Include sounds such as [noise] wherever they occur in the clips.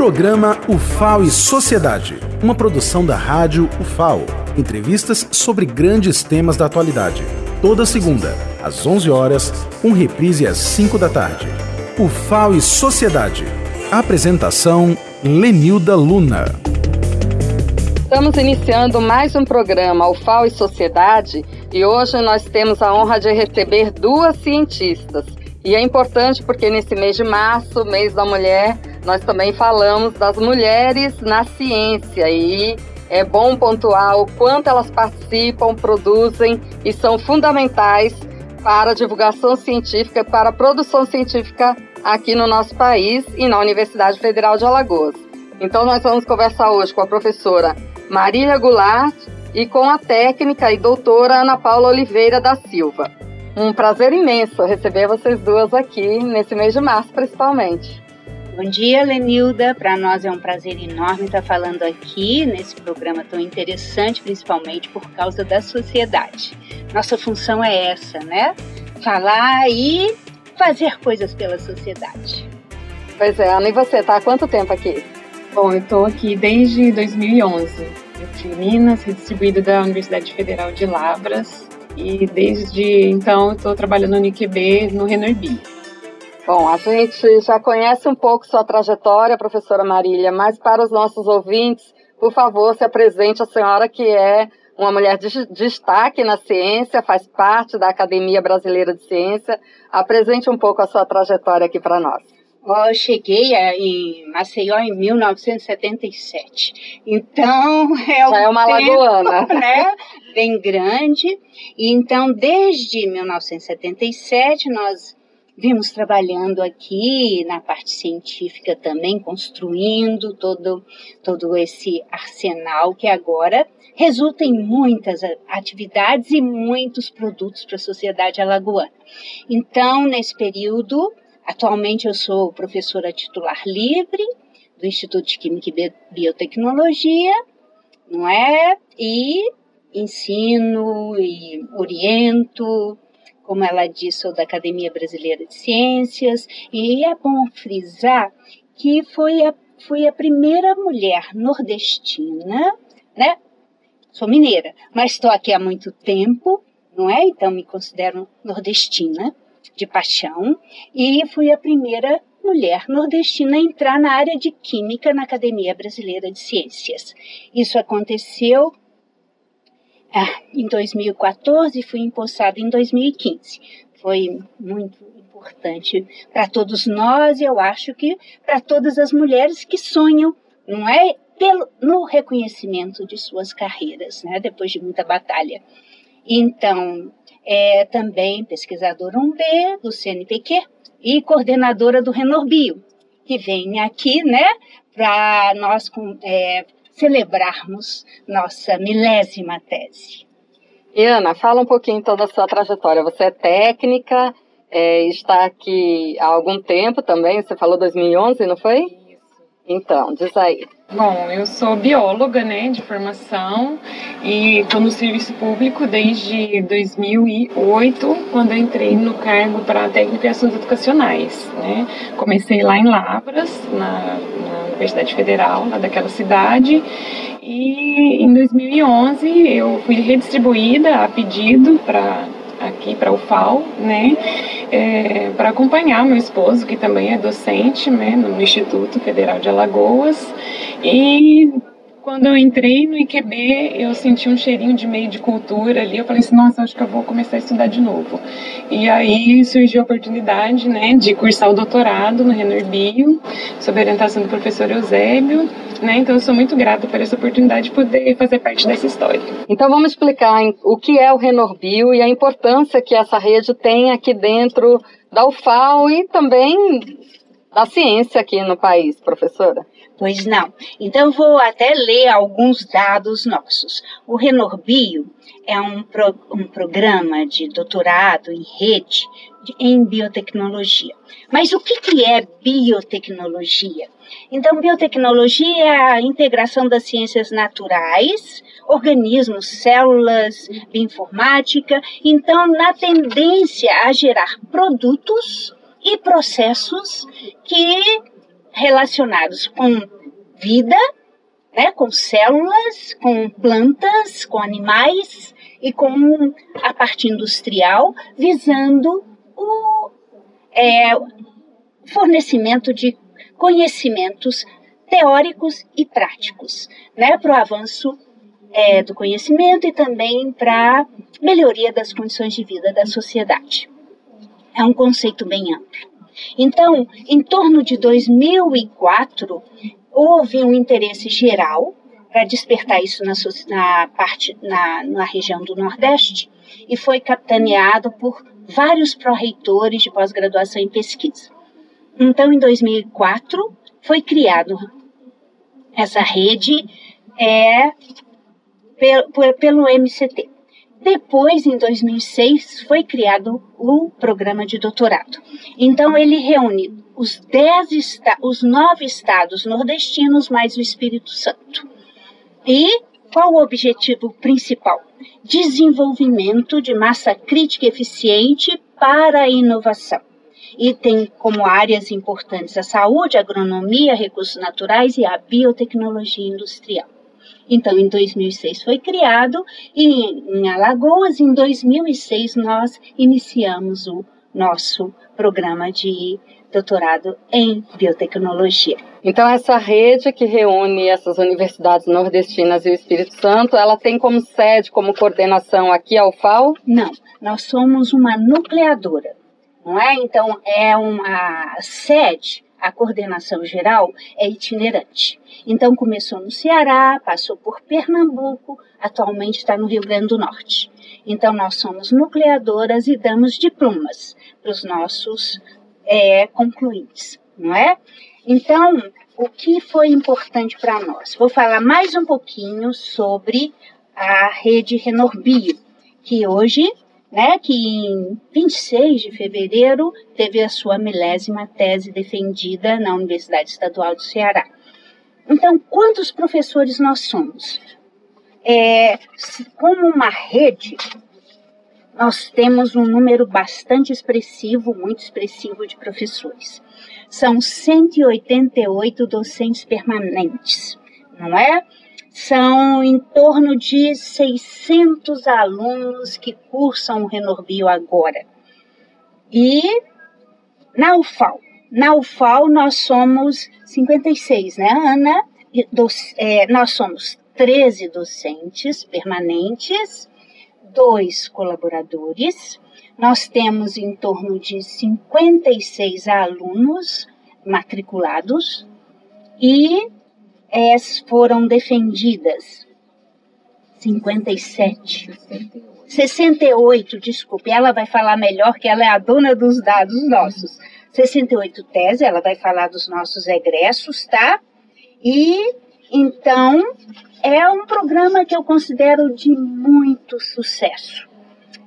Programa UFAO e Sociedade, uma produção da rádio UFAO. Entrevistas sobre grandes temas da atualidade. Toda segunda, às 11 horas, com reprise às 5 da tarde. UFAO e Sociedade. Apresentação Lenilda Luna. Estamos iniciando mais um programa UFAO e Sociedade e hoje nós temos a honra de receber duas cientistas. E é importante porque nesse mês de março, mês da mulher, nós também falamos das mulheres na ciência e é bom pontuar o quanto elas participam, produzem e são fundamentais para a divulgação científica, para a produção científica aqui no nosso país e na Universidade Federal de Alagoas. Então nós vamos conversar hoje com a professora Marília Goulart e com a técnica e doutora Ana Paula Oliveira da Silva. Um prazer imenso receber vocês duas aqui nesse mês de março, principalmente. Bom dia, Lenilda. Para nós é um prazer enorme estar falando aqui nesse programa tão interessante, principalmente por causa da sociedade. Nossa função é essa, né? Falar e fazer coisas pela sociedade. Pois é, Ana, e você tá há quanto tempo aqui? Bom, eu estou aqui desde 2011, entre Minas, redistribuída da Universidade Federal de Lavras, e desde então estou trabalhando no IQB no Renorbi. Bom, a gente já conhece um pouco sua trajetória, professora Marília, mas para os nossos ouvintes, por favor, se apresente a senhora que é uma mulher de destaque na ciência, faz parte da Academia Brasileira de Ciência. Apresente um pouco a sua trajetória aqui para nós. Eu cheguei em Maceió em 1977. Então, é, Já é uma tempo, lagoana. [laughs] Né, bem grande. E então, desde 1977, nós vimos trabalhando aqui na parte científica também, construindo todo, todo esse arsenal que agora resulta em muitas atividades e muitos produtos para a sociedade alagoana. Então, nesse período, atualmente eu sou professora titular livre do Instituto de Química e Biotecnologia, não é? E ensino e oriento como ela disse, sou da Academia Brasileira de Ciências, e é bom frisar que foi a, foi a primeira mulher nordestina, né? Sou mineira, mas estou aqui há muito tempo, não é? Então me considero nordestina de paixão, e fui a primeira mulher nordestina a entrar na área de Química na Academia Brasileira de Ciências. Isso aconteceu em 2014 e fui empossada em 2015. Foi muito importante para todos nós e eu acho que para todas as mulheres que sonham, não é? Pelo, no reconhecimento de suas carreiras, né? Depois de muita batalha. Então, é também pesquisadora 1B do CNPq e coordenadora do Renorbio, que vem aqui, né, para nós é, celebrarmos nossa milésima tese. E Ana, fala um pouquinho então da sua trajetória. Você é técnica, é, está aqui há algum tempo também, você falou 2011, não foi? Isso. Então, diz aí. Bom, eu sou bióloga, né, de formação e estou no serviço público desde 2008, quando entrei no cargo para técnico em assuntos educacionais, né. Comecei lá em Lavras, na, na Universidade Federal, lá daquela cidade, e em 2011 eu fui redistribuída a pedido para aqui para o FAO, né, é, para acompanhar meu esposo, que também é docente, né, no Instituto Federal de Alagoas, e quando eu entrei no IQB, eu senti um cheirinho de meio de cultura ali. Eu falei assim, nossa, acho que eu vou começar a estudar de novo. E aí surgiu a oportunidade, né, de cursar o doutorado no Renor Bio, sob orientação do professor Eusébio. Né? Então eu sou muito grata por essa oportunidade de poder fazer parte dessa história. Então vamos explicar o que é o Renor Bio e a importância que essa rede tem aqui dentro da UFAO e também da ciência aqui no país, professora. Pois não. Então vou até ler alguns dados nossos. O Renorbio é um, pro, um programa de doutorado em rede de, em biotecnologia. Mas o que, que é biotecnologia? Então, biotecnologia é a integração das ciências naturais, organismos, células, bioinformática, então, na tendência a gerar produtos e processos que relacionados com vida, né, com células, com plantas, com animais e com a parte industrial, visando o é, fornecimento de conhecimentos teóricos e práticos, né, para o avanço é, do conhecimento e também para melhoria das condições de vida da sociedade. É um conceito bem amplo. Então, em torno de 2004, houve um interesse geral para despertar isso na, na parte na, na região do Nordeste e foi capitaneado por vários pró-reitores de pós-graduação em pesquisa. Então, em 2004, foi criado essa rede é, pelo, pelo MCT. Depois, em 2006, foi criado o programa de doutorado. Então, ele reúne os, dez os nove estados nordestinos mais o Espírito Santo. E qual o objetivo principal? Desenvolvimento de massa crítica eficiente para a inovação. E tem como áreas importantes a saúde, a agronomia, recursos naturais e a biotecnologia industrial. Então, em 2006 foi criado e em Alagoas, em 2006, nós iniciamos o nosso programa de doutorado em biotecnologia. Então, essa rede que reúne essas universidades nordestinas e o Espírito Santo, ela tem como sede, como coordenação aqui a UFAL? Não, nós somos uma nucleadora, não é? Então, é uma sede a coordenação geral é itinerante. Então começou no Ceará, passou por Pernambuco, atualmente está no Rio Grande do Norte. Então nós somos nucleadoras e damos diplomas para os nossos é, concluintes, não é? Então, o que foi importante para nós? Vou falar mais um pouquinho sobre a rede Renorbio, que hoje né, que em 26 de fevereiro teve a sua milésima tese defendida na Universidade Estadual do Ceará. Então, quantos professores nós somos? É, como uma rede, nós temos um número bastante expressivo, muito expressivo de professores. São 188 docentes permanentes, não é? São em torno de 600 alunos que cursam o Renorbio agora. E na UFAL, na UFAL nós somos 56, né, Ana? É, nós somos 13 docentes permanentes, dois colaboradores, nós temos em torno de 56 alunos matriculados e foram defendidas 57. 68, desculpe, ela vai falar melhor que ela é a dona dos dados nossos. 68 teses, ela vai falar dos nossos egressos, tá? E então é um programa que eu considero de muito sucesso.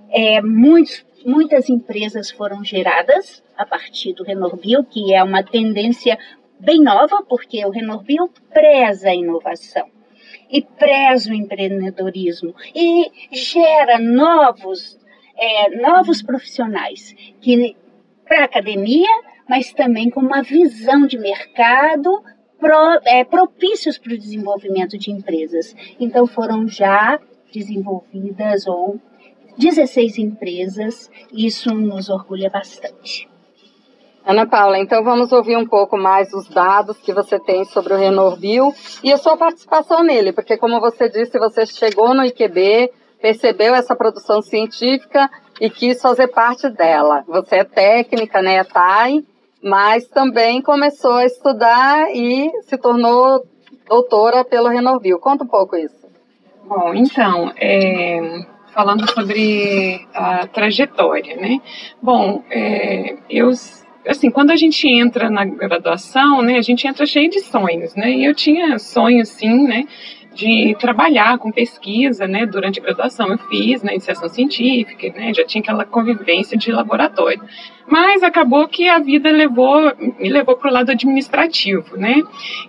É, muitos, muitas empresas foram geradas a partir do Renorbio, que é uma tendência bem nova, porque o Renorbio preza a inovação e preza o empreendedorismo e gera novos, é, novos profissionais que para a academia, mas também com uma visão de mercado pro, é, propícios para o desenvolvimento de empresas. Então foram já desenvolvidas ou 16 empresas, isso nos orgulha bastante. Ana Paula, então vamos ouvir um pouco mais os dados que você tem sobre o Renorbio e a sua participação nele, porque como você disse, você chegou no IQB, percebeu essa produção científica e quis fazer parte dela. Você é técnica, né, é TAI, mas também começou a estudar e se tornou doutora pelo Renorbio. Conta um pouco isso. Bom, então, é, falando sobre a trajetória, né? Bom, é, eu assim, quando a gente entra na graduação, né, a gente entra cheio de sonhos, né? E eu tinha sonhos, sim, né, de trabalhar com pesquisa, né, durante a graduação. Eu fiz na né, iniciação científica, né, já tinha aquela convivência de laboratório. Mas acabou que a vida levou, me levou para o lado administrativo, né?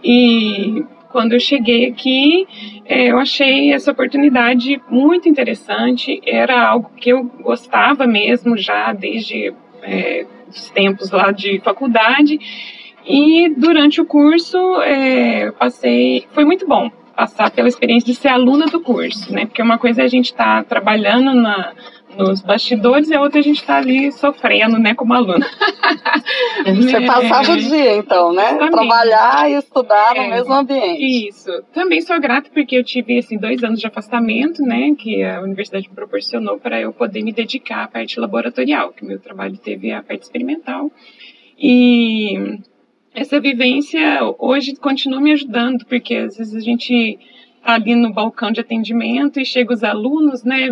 E quando eu cheguei aqui, é, eu achei essa oportunidade muito interessante. Era algo que eu gostava mesmo já desde é, tempos lá de faculdade. E durante o curso, é, passei, foi muito bom passar pela experiência de ser aluna do curso, né? Porque uma coisa é a gente estar tá trabalhando na, nos bastidores e a outra a gente está ali sofrendo, né, como aluna. Você é, passava o dia, então, né? Também. Trabalhar e estudar é, no mesmo ambiente. Isso. Também sou grata porque eu tive, assim, dois anos de afastamento, né, que a universidade me proporcionou para eu poder me dedicar à parte laboratorial, que o meu trabalho teve a parte experimental. E essa vivência hoje continua me ajudando, porque às vezes a gente ali no balcão de atendimento e chega os alunos, né,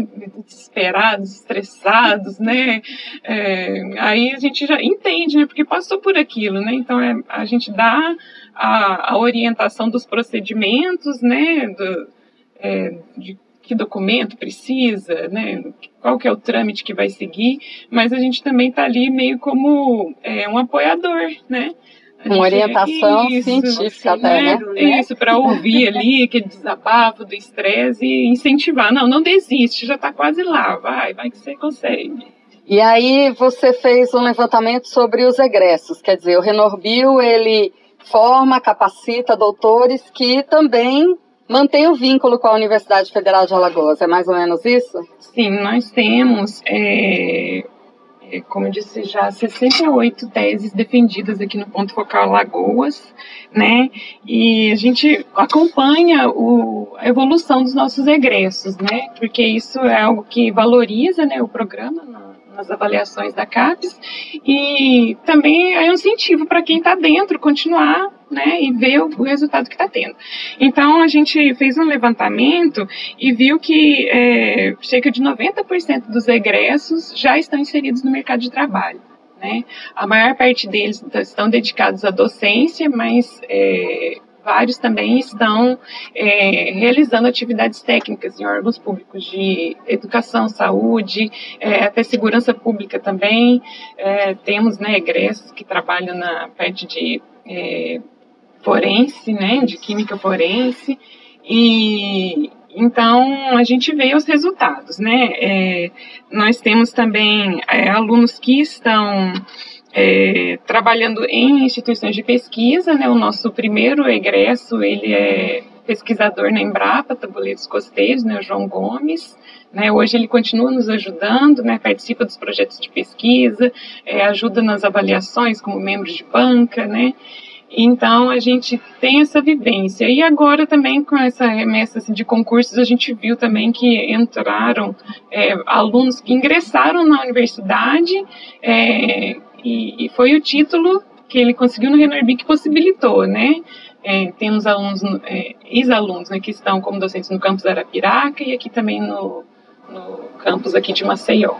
desesperados, estressados, né, é, aí a gente já entende, né, porque passou por aquilo, né, então é, a gente dá a, a orientação dos procedimentos, né, do, é, de que documento precisa, né, qual que é o trâmite que vai seguir, mas a gente também está ali meio como é, um apoiador, né, uma orientação isso, científica até, né? né? Isso, para ouvir ali aquele desabafo do estresse e incentivar. Não, não desiste, já está quase lá, vai, vai que você consegue. E aí você fez um levantamento sobre os egressos, quer dizer, o Renorbio, ele forma, capacita doutores que também mantém o vínculo com a Universidade Federal de Alagoas, é mais ou menos isso? Sim, nós temos é, como eu disse já, 68 teses defendidas aqui no Ponto Focal Lagoas, né? E a gente acompanha o, a evolução dos nossos egressos, né? Porque isso é algo que valoriza né, o programa nas avaliações da CAPES e também é um incentivo para quem está dentro continuar né, e ver o, resultado que está tendo. Então, a gente fez um levantamento e viu que é, cerca de 90% dos egressos já estão inseridos no mercado de trabalho. Né? A maior parte deles estão dedicados à docência, mas é, vários também estão é, realizando atividades técnicas em órgãos públicos de educação, saúde, é, até segurança pública também. É, temos né, egressos que trabalham na parte de é, forense, né, de química forense, e então a gente vê os resultados, né? É, nós temos também é, alunos que estão é, trabalhando em instituições de pesquisa, né? O nosso primeiro egresso, ele é pesquisador na Embrapa, Tabuleiros Costeiros, né? O João Gomes. Né, hoje ele continua nos ajudando, né, participa dos projetos de pesquisa, é, ajuda nas avaliações como membro de banca, né, então a gente tem essa vivência. E agora também com essa remessa assim, de concursos, a gente viu também que entraram é, alunos que ingressaram na universidade é, e, e, foi o título que ele conseguiu no Renorbi que possibilitou, né? É, temos alunos, é, ex-alunos né, que estão como docentes no campus Arapiraca e aqui também no, no campus aqui de Maceió.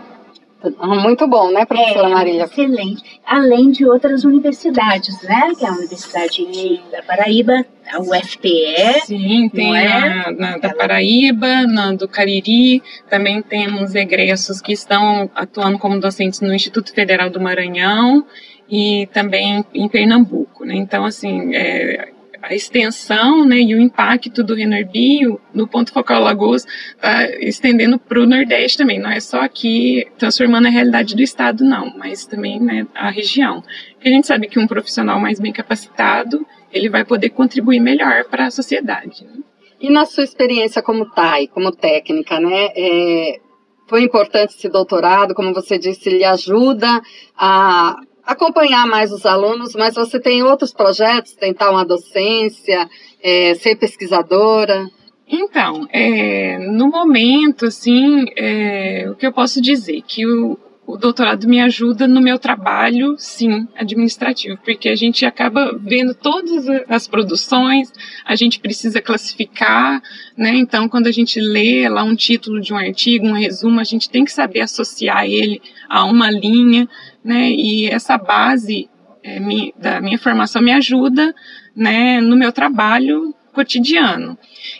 Muito bom, né, professora é, Maria? Excelente. Além de outras universidades, né? Que é a Universidade da Paraíba, a UFPE. Sim, tem é? a, na, da Paraíba, na do Cariri. Também temos egressos que estão atuando como docentes no Instituto Federal do Maranhão e também em Pernambuco, né? Então, assim, é, a extensão né, e o impacto do Renorbio no ponto focal Lagoas está estendendo para o Nordeste também. Não é só aqui transformando a realidade do Estado, não, mas também né, a região. Porque a gente sabe que um profissional mais bem capacitado, ele vai poder contribuir melhor para a sociedade. Né? E na sua experiência como TAI, como técnica, né, é, foi importante esse doutorado, como você disse, ele ajuda a acompanhar mais os alunos, mas você tem outros projetos, tentar uma docência, é, ser pesquisadora? Então, é, no momento, assim, é, o que eu posso dizer? Que o, o doutorado me ajuda no meu trabalho, sim, administrativo, porque a gente acaba vendo todas as produções, a gente precisa classificar, né? Então, quando a gente lê lá um título de um artigo, um resumo, a gente tem que saber associar ele a uma linha, né? E essa base é, da minha formação me ajuda, né, no meu trabalho cotidiano.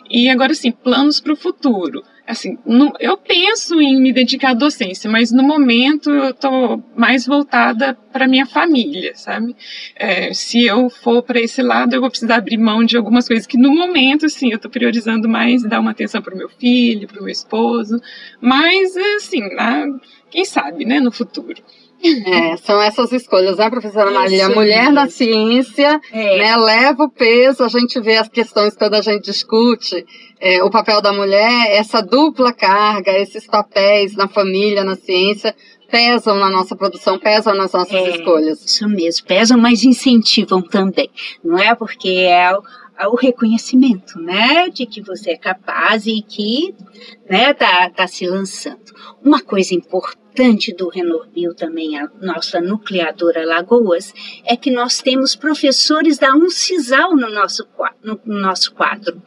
E agora, sim, planos para o futuro assim, no, eu penso em me dedicar à docência, mas no momento eu estou mais voltada para minha família, sabe? É, se eu for para esse lado, eu vou precisar abrir mão de algumas coisas que no momento, assim, eu estou priorizando mais dar uma atenção para o meu filho, para o meu esposo, mas assim, quem sabe, né, no futuro. É, são essas escolhas, né, professora Maria? Isso Mulher mesmo. da ciência, é. né, leva o peso, a gente vê as questões quando a gente discute é, o papel da mulher, essa dupla carga, esses papéis na família, na ciência, pesam na nossa produção, pesam nas nossas é, escolhas. Isso mesmo, pesam, mas incentivam também, não é? Porque é o reconhecimento, né, de que você é capaz e que, né, tá, tá se lançando. Uma coisa importante do Renorbil também, a nossa nucleadora Lagoas, é que nós temos professores da Uncisal no nosso, no, no nosso quadro.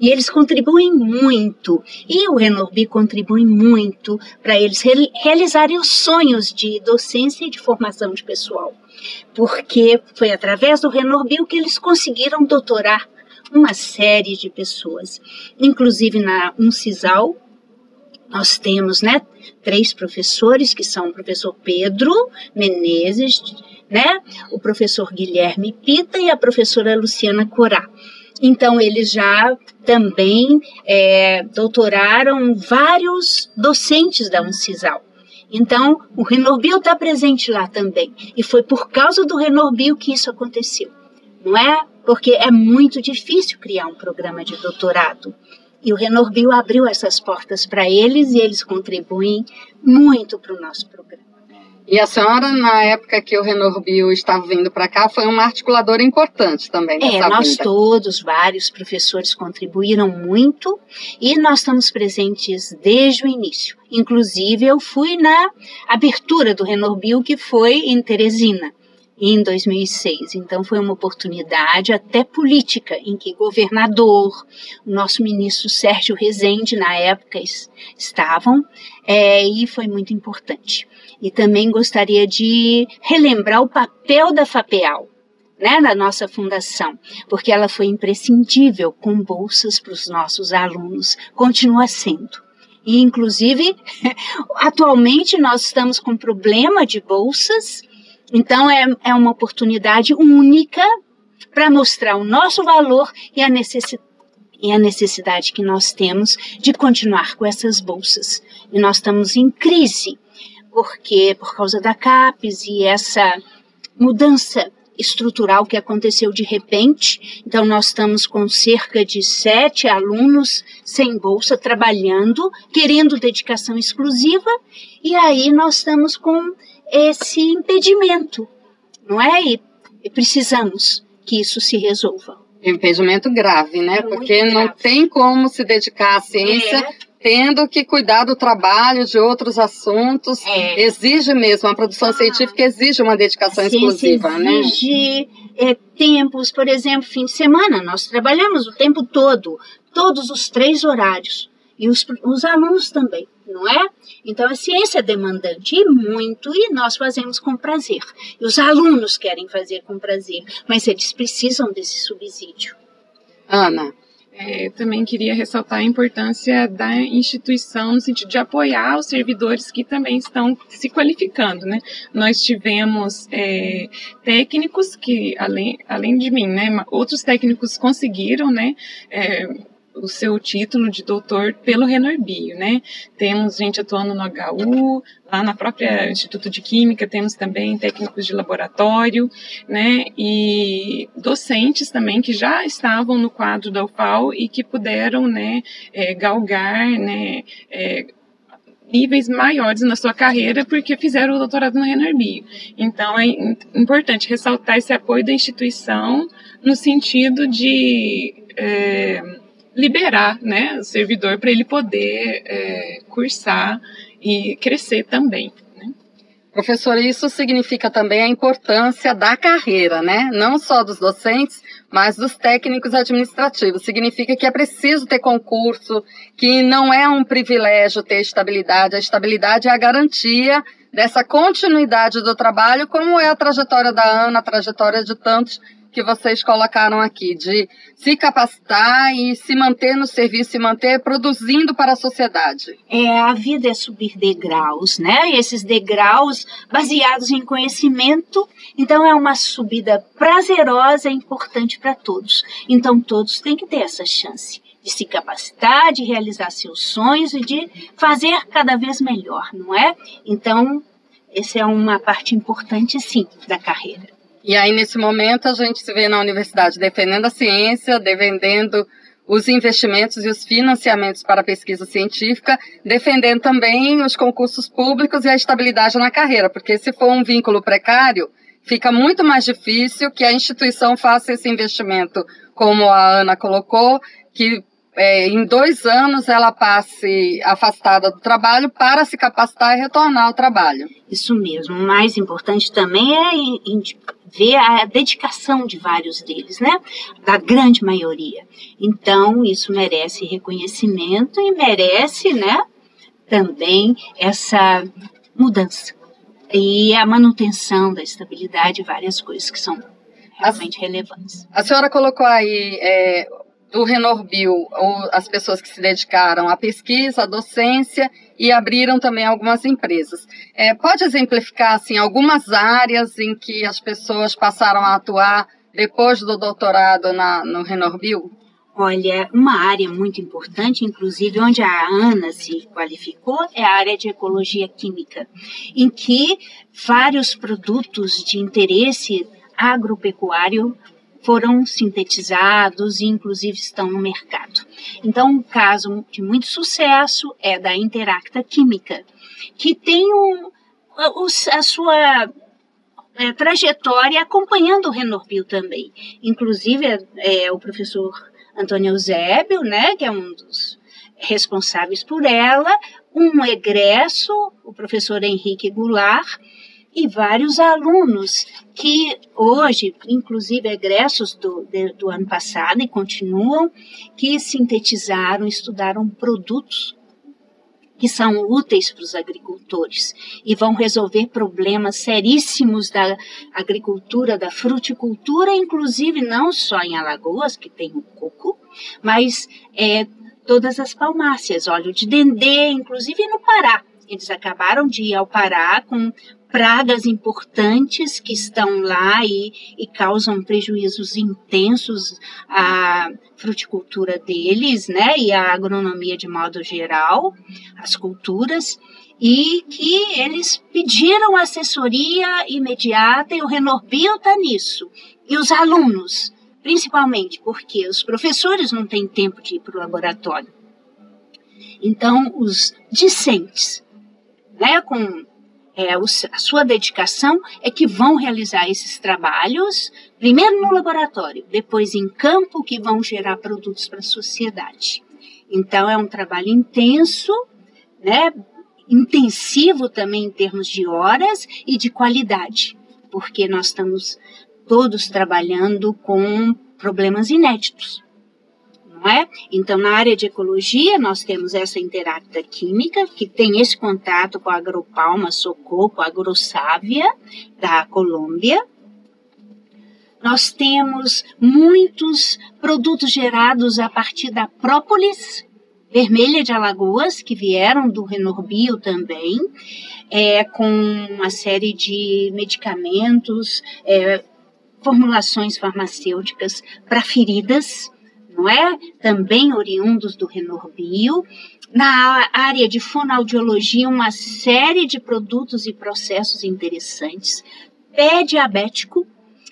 E eles contribuem muito, e o Renorbi contribui muito para eles re realizarem os sonhos de docência e de formação de pessoal. Porque foi através do Renorbil que eles conseguiram doutorar uma série de pessoas, inclusive na Uncisal, nós temos, né, três professores que são o professor Pedro Menezes, né, o professor Guilherme Pita e a professora Luciana Corá. Então, eles já também é, doutoraram vários docentes da Uncisal. Então, o Renorbil está presente lá também. E foi por causa do Renorbil que isso aconteceu. Não é porque é muito difícil criar um programa de doutorado. E o Renorbil abriu essas portas para eles e eles contribuem muito para o nosso programa. E a senhora, na época que o Renorbil estava vindo para cá, foi uma articuladora importante também. É, nós vida. todos, vários professores contribuíram muito e nós estamos presentes desde o início. Inclusive, eu fui na abertura do Renorbil, que foi em Teresina em 2006. Então foi uma oportunidade até política em que governador, o nosso ministro Sérgio Rezende na época estavam é, e foi muito importante. E também gostaria de relembrar o papel da FAPEAL. Né, na nossa fundação, porque ela foi imprescindível com bolsas para os nossos alunos, continua sendo. E, inclusive, [laughs] atualmente nós estamos com problema de bolsas então, é, é uma oportunidade única para mostrar o nosso valor e a e a necessidade que nós temos de continuar com essas bolsas. E nós estamos em crise, porque por causa da CAPES e essa mudança estrutural que aconteceu de repente. Então, nós estamos com cerca de sete alunos sem bolsa, trabalhando, querendo dedicação exclusiva, e aí nós estamos com esse impedimento, não é? E, e precisamos que isso se resolva. Impedimento grave, né? É Porque grave. não tem como se dedicar à ciência é. tendo que cuidar do trabalho, de outros assuntos. É. Exige mesmo, a produção ah. científica exige uma dedicação exclusiva, exige, né? Exige é, tempos, por exemplo, fim de semana, nós trabalhamos o tempo todo, todos os três horários. E os, os alunos também não é? Então a ciência é demandante e muito, e nós fazemos com prazer. E os alunos querem fazer com prazer, mas eles precisam desse subsídio. Ana. É, também queria ressaltar a importância da instituição no sentido de apoiar os servidores que também estão se qualificando, né? Nós tivemos é, técnicos que, além, além de mim, né, outros técnicos conseguiram, né, é, o seu título de doutor pelo Renorbio, né? Temos gente atuando no HU, lá na própria Instituto de Química, temos também técnicos de laboratório, né? E docentes também que já estavam no quadro da UFAL e que puderam, né, é, galgar, né, é, níveis maiores na sua carreira porque fizeram o doutorado no Renorbio. Então é importante ressaltar esse apoio da instituição no sentido de é, liberar né, o servidor para ele poder é, cursar e crescer também. Né? Professor, isso significa também a importância da carreira, né? Não só dos docentes, mas dos técnicos administrativos. Significa que é preciso ter concurso, que não é um privilégio ter estabilidade. A estabilidade é a garantia dessa continuidade do trabalho, como é a trajetória da Ana, a trajetória de tantos que vocês colocaram aqui, de se capacitar e se manter no serviço, se manter produzindo para a sociedade. É, a vida é subir degraus, né? E esses degraus baseados em conhecimento, então é uma subida prazerosa e importante para todos. Então todos têm que ter essa chance de se capacitar, de realizar seus sonhos e de fazer cada vez melhor, não é? Então essa é uma parte importante, sim, da carreira. E aí, nesse momento, a gente se vê na universidade defendendo a ciência, defendendo os investimentos e os financiamentos para a pesquisa científica, defendendo também os concursos públicos e a estabilidade na carreira, porque se for um vínculo precário, fica muito mais difícil que a instituição faça esse investimento, como a Ana colocou, que é, em dois anos ela passe afastada do trabalho para se capacitar e retornar ao trabalho. Isso mesmo. O mais importante também é ver a dedicação de vários deles, né? Da grande maioria. Então, isso merece reconhecimento e merece, né? Também essa mudança. E a manutenção da estabilidade, várias coisas que são realmente relevantes. A senhora colocou aí é, do Renorbil, as pessoas que se dedicaram à pesquisa, à docência e abriram também algumas empresas. É, pode exemplificar assim, algumas áreas em que as pessoas passaram a atuar depois do doutorado na, no Renorbil? Olha, uma área muito importante, inclusive onde a Ana se qualificou, é a área de ecologia química, em que vários produtos de interesse agropecuário foram sintetizados e inclusive estão no mercado. Então, um caso de muito sucesso é da Interacta Química, que tem um, a sua é, trajetória acompanhando o Renorbil também. Inclusive, é, é, o professor Antônio Eusébio, né, que é um dos responsáveis por ela, um egresso, o professor Henrique Goulart, e vários alunos que hoje, inclusive egressos do, de, do ano passado e continuam, que sintetizaram, estudaram produtos que são úteis para os agricultores e vão resolver problemas seríssimos da agricultura, da fruticultura, inclusive não só em Alagoas, que tem o coco, mas é, todas as palmáceas, óleo de dendê, inclusive no Pará. Eles acabaram de ir ao Pará com pragas importantes que estão lá e, e causam prejuízos intensos à fruticultura deles, né, e à agronomia de modo geral, as culturas, e que eles pediram assessoria imediata e o Renorbil está nisso. E os alunos, principalmente, porque os professores não têm tempo de ir para o laboratório. Então, os discentes, né, com é, a sua dedicação é que vão realizar esses trabalhos, primeiro no laboratório, depois em campo, que vão gerar produtos para a sociedade. Então, é um trabalho intenso, né, intensivo também em termos de horas e de qualidade, porque nós estamos todos trabalhando com problemas inéditos não é? Então, na área de ecologia, nós temos essa interacta química, que tem esse contato com a agropalma socorro, a agrossávia da Colômbia. Nós temos muitos produtos gerados a partir da própolis vermelha de Alagoas, que vieram do Renorbio também, é, com uma série de medicamentos, é, formulações farmacêuticas para feridas, não é? Também oriundos do Renorbio. Na área de fonoaudiologia, uma série de produtos e processos interessantes. Pé diabético,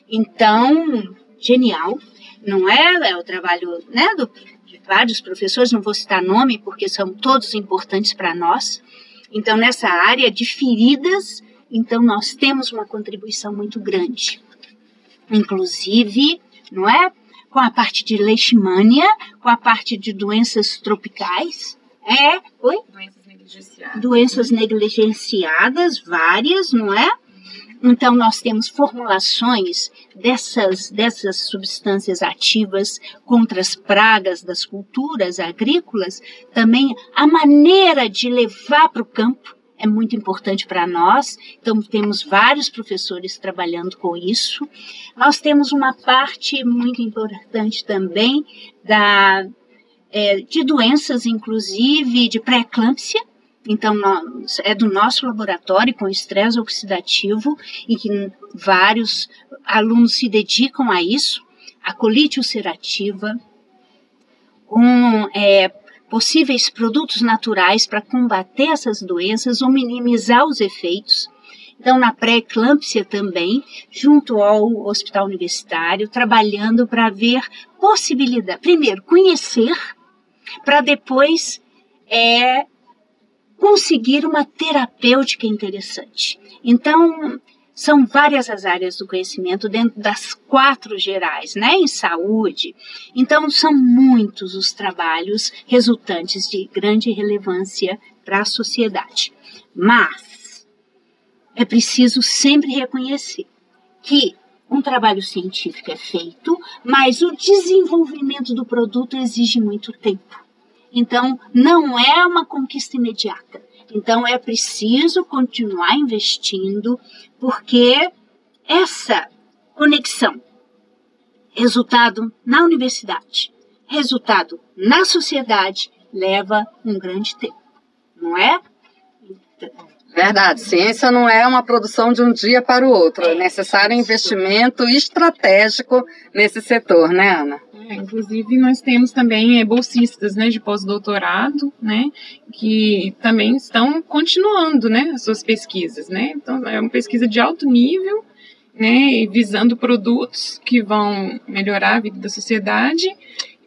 então, genial, não é? É o trabalho né, do, de vários professores, não vou citar nome porque são todos importantes para nós. Então, nessa área de feridas, então nós temos uma contribuição muito grande. Inclusive, não é? Com a parte de leishmania, com a parte de doenças tropicais. É, oi? Doenças negligenciadas. Doenças negligenciadas, várias, não é? Então, nós temos formulações dessas, dessas substâncias ativas contra as pragas das culturas agrícolas, também a maneira de levar para o campo é muito importante para nós. Então, temos vários professores trabalhando com isso. Nós temos uma parte muito importante também da, é, de doenças, inclusive de pré-eclâmpsia. Então, é do nosso laboratório com estresse oxidativo e que vários alunos se dedicam a isso. A colite ulcerativa, com é, possíveis produtos naturais para combater essas doenças ou minimizar os efeitos. então na pré-eclâmpsia também, junto ao hospital universitário, trabalhando para ver possibilidade, primeiro conhecer, para depois é, conseguir uma terapêutica interessante. Então, são várias as áreas do conhecimento dentro das quatro gerais, né, em saúde. Então, são muitos os trabalhos resultantes de grande relevância para a sociedade. Mas é preciso sempre reconhecer que um trabalho científico é feito, mas o desenvolvimento do produto exige muito tempo. Então, não é uma conquista imediata. Então, é preciso continuar investindo, porque essa conexão, resultado na universidade, resultado na sociedade, leva um grande tempo, não é? Verdade, ciência não é uma produção de um dia para o outro, é necessário investimento estratégico nesse setor, né, Ana? É, inclusive, nós temos também é, bolsistas né, de pós-doutorado, né, que também estão continuando né, as suas pesquisas. Né? Então, é uma pesquisa de alto nível, né, visando produtos que vão melhorar a vida da sociedade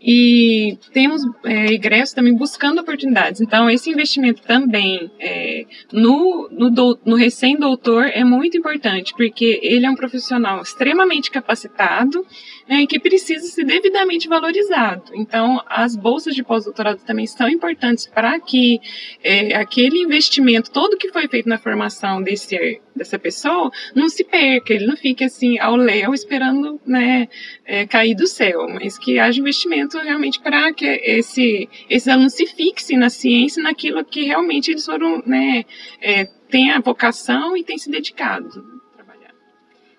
e temos é, egressos também buscando oportunidades. Então, esse investimento também é, no, no, no recém-doutor é muito importante, porque ele é um profissional extremamente capacitado né, que precisa ser devidamente valorizado. Então, as bolsas de pós-doutorado também são importantes para que é, aquele investimento, todo que foi feito na formação desse, dessa pessoa, não se perca, ele não fique assim ao léu esperando né, é, cair do céu, mas que haja investimento realmente para que esse, esses alunos se fixem na ciência, naquilo que realmente eles foram, né, é, têm a vocação e têm se dedicado.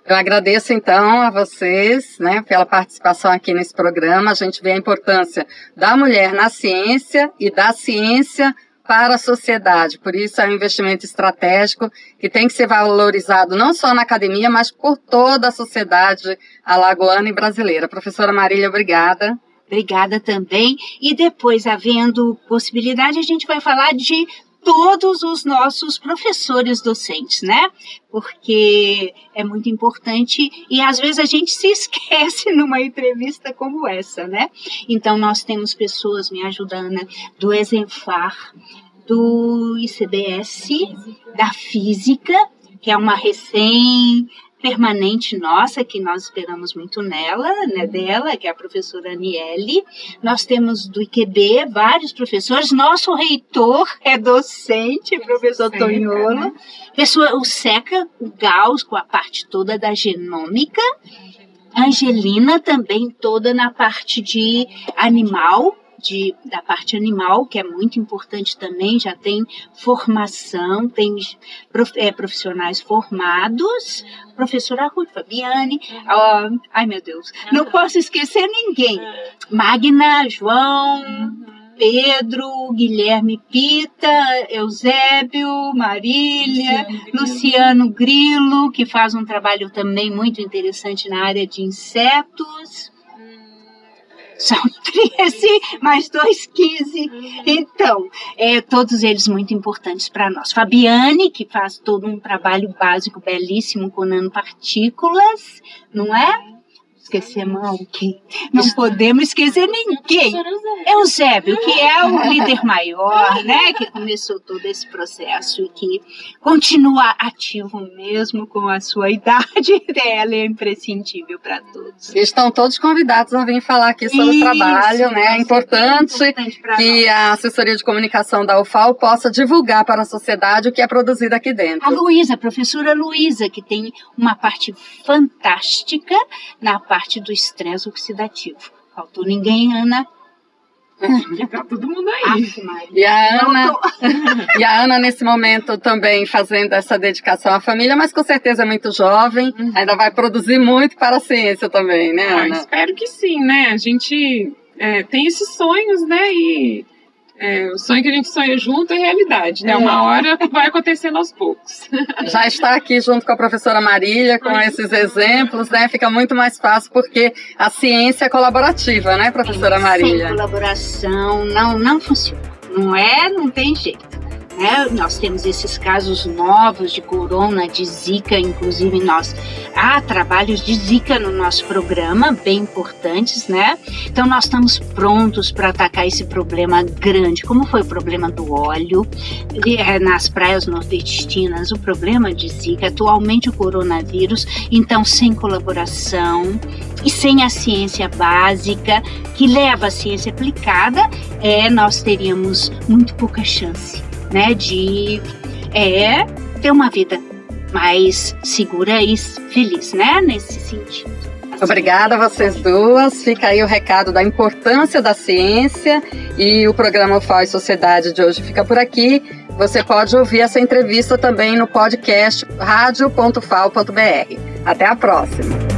Eu agradeço então a vocês, né, pela participação aqui nesse programa. A gente vê a importância da mulher na ciência e da ciência para a sociedade. Por isso é um investimento estratégico que tem que ser valorizado não só na academia, mas por toda a sociedade alagoana e brasileira. Professora Marília, obrigada. Obrigada também. E depois, havendo possibilidade, a gente vai falar de todos os nossos professores docentes, né? Porque é muito importante e às vezes a gente se esquece [laughs] numa entrevista como essa, né? Então nós temos pessoas me ajudando do Exemplar, do ICBS, da Física, que é uma recém permanente nossa, que nós esperamos muito nela, né, dela, que é a professora Aniele. Nós temos do IQB vários professores. Nosso reitor é docente, professor Seca, Tonholo. Né? Pessoa, o Seca, o Gauss, com a parte toda da genômica. Angelina também toda na parte de animal, de, da parte animal, que é muito importante também, já tem formação, tem é, profissionais formados, professora Ruth Fabiane, uh, ai meu Deus, não posso esquecer ninguém, Magna, João, Pedro, Guilherme Pita, Eusébio, Marília, Luciano Grilo, que faz um trabalho também muito interessante na área de insetos. São [laughs] 13 mais 2, 15. Então, é, todos eles muito importantes para nós. Fabiane, que faz todo um trabalho básico belíssimo com nanopartículas, não é? Esquecemos alguém. Não podemos esquecer ninguém. Eusébio, que é o [laughs] líder maior, né? Que começou todo esse processo e que continua ativo mesmo com a sua [laughs] idade. Ela é imprescindível para todos. Estão todos convidados a vir falar aqui sobre Isso, o trabalho, né? É importante, é importante que nós. a assessoria de comunicação da UFAL possa divulgar para a sociedade o que é produzido aqui dentro. A Luísa, a professora Luísa, que tem uma parte fantástica na parte parte do estresse oxidativo. Faltou ninguém, Ana. Tá todo mundo aí. e a, Ana, [laughs] e a Ana, nesse momento, também fazendo essa dedicação à família, mas com certeza é muito jovem, uhum. ainda vai produzir muito para a ciência também, né, ah, Ana? espero que sim, né? A gente é, tem esses sonhos, né? E é, o sonho que a gente sonha junto é realidade, né? É. Uma hora vai acontecendo aos poucos. [laughs] Já está aqui junto com a professora Marília, com esses exemplos, né? Fica muito mais fácil porque a ciência é colaborativa, né, professora Marília? Sem colaboração não, não funciona. Não é, não tem jeito. Né? Nós temos esses casos novos de corona, de zika, inclusive nós há trabalhos de zika no nosso programa, bem importantes, né? Então nós estamos prontos para atacar esse problema grande, como foi o problema do óleo é, nas praias nordestinas, o problema de zika, atualmente o coronavírus. Então, sem colaboração e sem a ciência básica que leva a ciência aplicada, é, nós teríamos muito pouca chance né, de é, ter uma vida mais segura e feliz, né, nesse sentido. Obrigada a vocês duas. Fica aí o recado da importância da ciência e o programa UFAO e Sociedade de hoje fica por aqui. Você pode ouvir essa entrevista também no podcast radio.fal.br. Até a próxima.